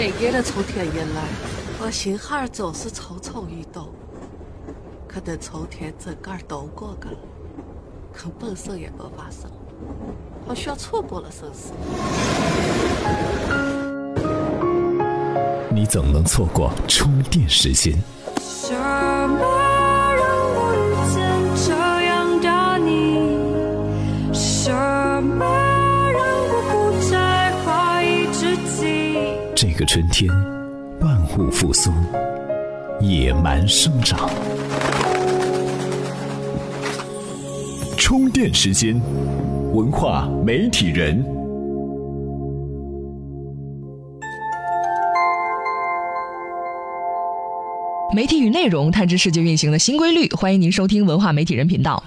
每年的秋天一来，我心哈总是蠢蠢欲动。可等秋天整个都过去了，可本事也没发生，好像错过了生死。你怎能错过充电时间？什么让我遇见这样的你？什么个春天，万物复苏，野蛮生长。充电时间，文化媒体人。媒体与内容探知世界运行的新规律，欢迎您收听文化媒体人频道。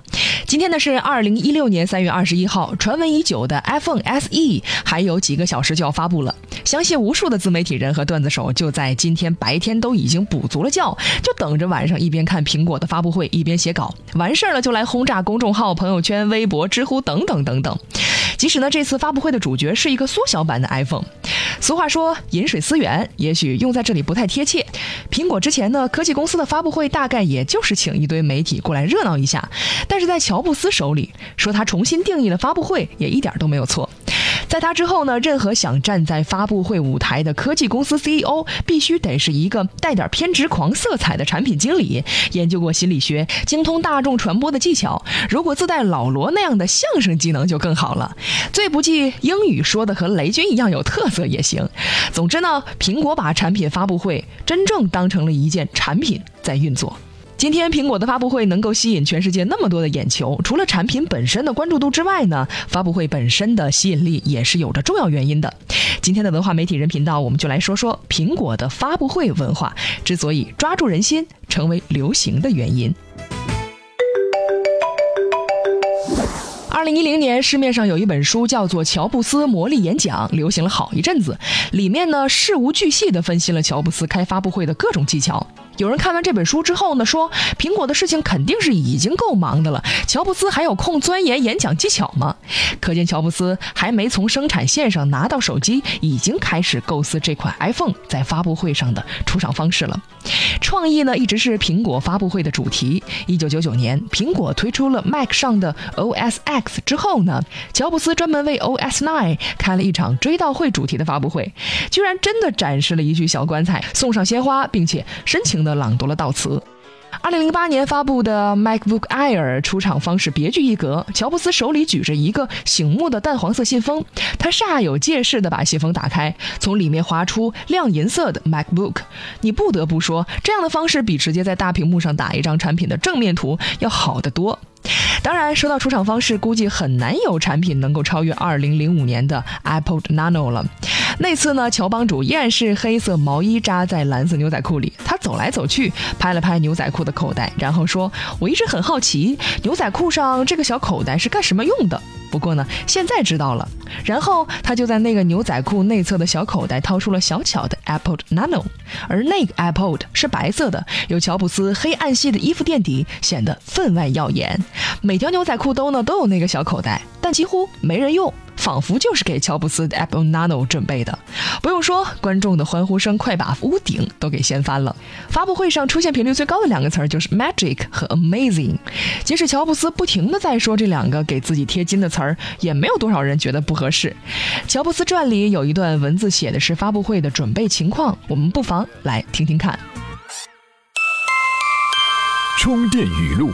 今天呢是二零一六年三月二十一号，传闻已久的 iPhone SE 还有几个小时就要发布了。相信无数的自媒体人和段子手就在今天白天都已经补足了觉，就等着晚上一边看苹果的发布会，一边写稿，完事儿了就来轰炸公众号、朋友圈、微博、知乎等等等等。即使呢，这次发布会的主角是一个缩小版的 iPhone。俗话说“饮水思源”，也许用在这里不太贴切。苹果之前呢，科技公司的发布会大概也就是请一堆媒体过来热闹一下。但是在乔布斯手里，说他重新定义了发布会，也一点都没有错。在他之后呢，任何想站在发布会舞台的科技公司 CEO，必须得是一个带点偏执狂色彩的产品经理，研究过心理学，精通大众传播的技巧。如果自带老罗那样的相声技能就更好了。最不济英语说的和雷军一样有特色也行。总之呢，苹果把产品发布会真正当成了一件产品在运作。今天苹果的发布会能够吸引全世界那么多的眼球，除了产品本身的关注度之外呢，发布会本身的吸引力也是有着重要原因的。今天的文化媒体人频道，我们就来说说苹果的发布会文化之所以抓住人心、成为流行的原因。二零一零年，市面上有一本书叫做《乔布斯魔力演讲》，流行了好一阵子。里面呢，事无巨细地分析了乔布斯开发布会的各种技巧。有人看完这本书之后呢，说苹果的事情肯定是已经够忙的了，乔布斯还有空钻研演讲技巧吗？可见乔布斯还没从生产线上拿到手机，已经开始构思这款 iPhone 在发布会上的出场方式了。创意呢，一直是苹果发布会的主题。一九九九年，苹果推出了 Mac 上的 OS X 之后呢，乔布斯专门为 OS Nine 开了一场追悼会主题的发布会，居然真的展示了一具小棺材，送上鲜花，并且深的朗读了悼词。二零零八年发布的 MacBook Air 出场方式别具一格，乔布斯手里举着一个醒目的淡黄色信封，他煞有介事地把信封打开，从里面划出亮银色的 MacBook。你不得不说，这样的方式比直接在大屏幕上打一张产品的正面图要好得多。当然，说到出场方式，估计很难有产品能够超越二零零五年的 Apple Nano 了。那次呢，乔帮主依然是黑色毛衣扎在蓝色牛仔裤里，他走来走去，拍了拍牛仔裤的口袋，然后说：“我一直很好奇，牛仔裤上这个小口袋是干什么用的。”不过呢，现在知道了。然后他就在那个牛仔裤内侧的小口袋掏出了小巧的 Apple Nano，而那个 Apple 是白色的，有乔布斯黑暗系的衣服垫底，显得分外耀眼。每条牛仔裤兜呢都有那个小口袋，但几乎没人用。仿佛就是给乔布斯的 Apple Nano 准备的。不用说，观众的欢呼声快把屋顶都给掀翻了。发布会上出现频率最高的两个词儿就是 Magic 和 Amazing。即使乔布斯不停的在说这两个给自己贴金的词儿，也没有多少人觉得不合适。乔布斯传里有一段文字写的是发布会的准备情况，我们不妨来听听看。充电语录：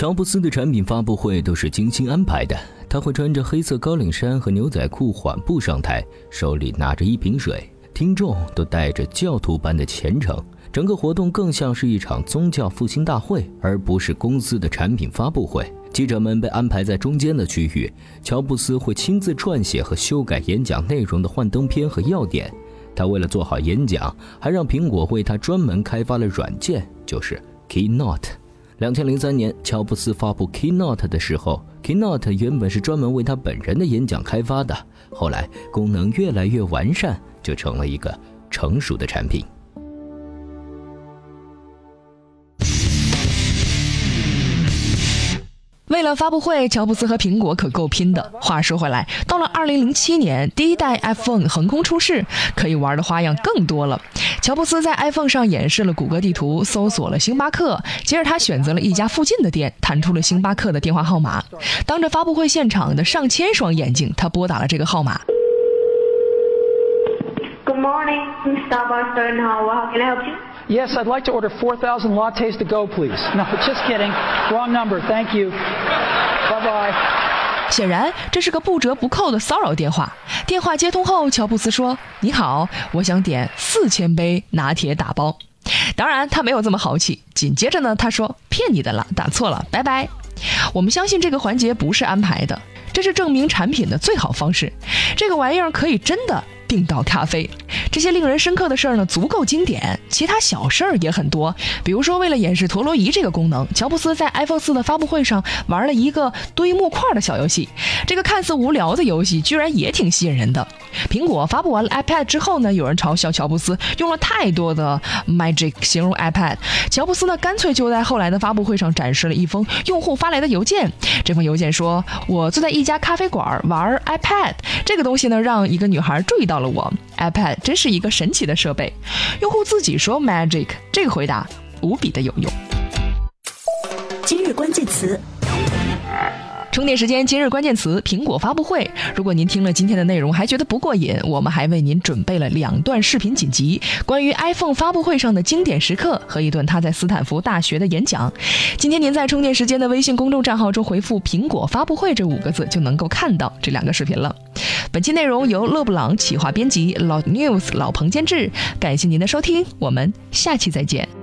乔布斯的产品发布会都是精心安排的。他会穿着黑色高领衫和牛仔裤缓步上台，手里拿着一瓶水，听众都带着教徒般的虔诚。整个活动更像是一场宗教复兴大会，而不是公司的产品发布会。记者们被安排在中间的区域，乔布斯会亲自撰写和修改演讲内容的幻灯片和要点。他为了做好演讲，还让苹果为他专门开发了软件，就是 Keynote。两千零三年，乔布斯发布 Keynote 的时候，Keynote 原本是专门为他本人的演讲开发的。后来功能越来越完善，就成了一个成熟的产品。为为了发布会，乔布斯和苹果可够拼的。话说回来，到了2007年，第一代 iPhone 横空出世，可以玩的花样更多了。乔布斯在 iPhone 上演示了谷歌地图，搜索了星巴克，接着他选择了一家附近的店，弹出了星巴克的电话号码。当着发布会现场的上千双眼睛，他拨打了这个号码。Good morning, Starbucks and how how can I help you? Yes, I'd like to order 4,000 lattes to go, please. No, just kidding. Wrong number. Thank you. 显然，这是个不折不扣的骚扰电话。电话接通后，乔布斯说：“你好，我想点四千杯拿铁打包。”当然，他没有这么豪气。紧接着呢，他说：“骗你的了，打错了，拜拜。”我们相信这个环节不是安排的，这是证明产品的最好方式。这个玩意儿可以真的。订到咖啡，这些令人深刻的事儿呢，足够经典。其他小事儿也很多，比如说，为了演示陀螺仪这个功能，乔布斯在 iPhone 四的发布会上玩了一个堆木块的小游戏。这个看似无聊的游戏，居然也挺吸引人的。苹果发布完了 iPad 之后呢，有人嘲笑乔布斯用了太多的 magic 形容 iPad。乔布斯呢，干脆就在后来的发布会上展示了一封用户发来的邮件。这封邮件说：“我坐在一家咖啡馆玩 iPad，这个东西呢，让一个女孩注意到。”了我，iPad 真是一个神奇的设备。用户自己说 “magic”，这个回答无比的有用。今日关键词。充电时间，今日关键词：苹果发布会。如果您听了今天的内容还觉得不过瘾，我们还为您准备了两段视频锦集，关于 iPhone 发布会上的经典时刻和一段他在斯坦福大学的演讲。今天您在充电时间的微信公众账号中回复“苹果发布会”这五个字，就能够看到这两个视频了。本期内容由勒布朗企划编辑，老 News 老彭监制。感谢您的收听，我们下期再见。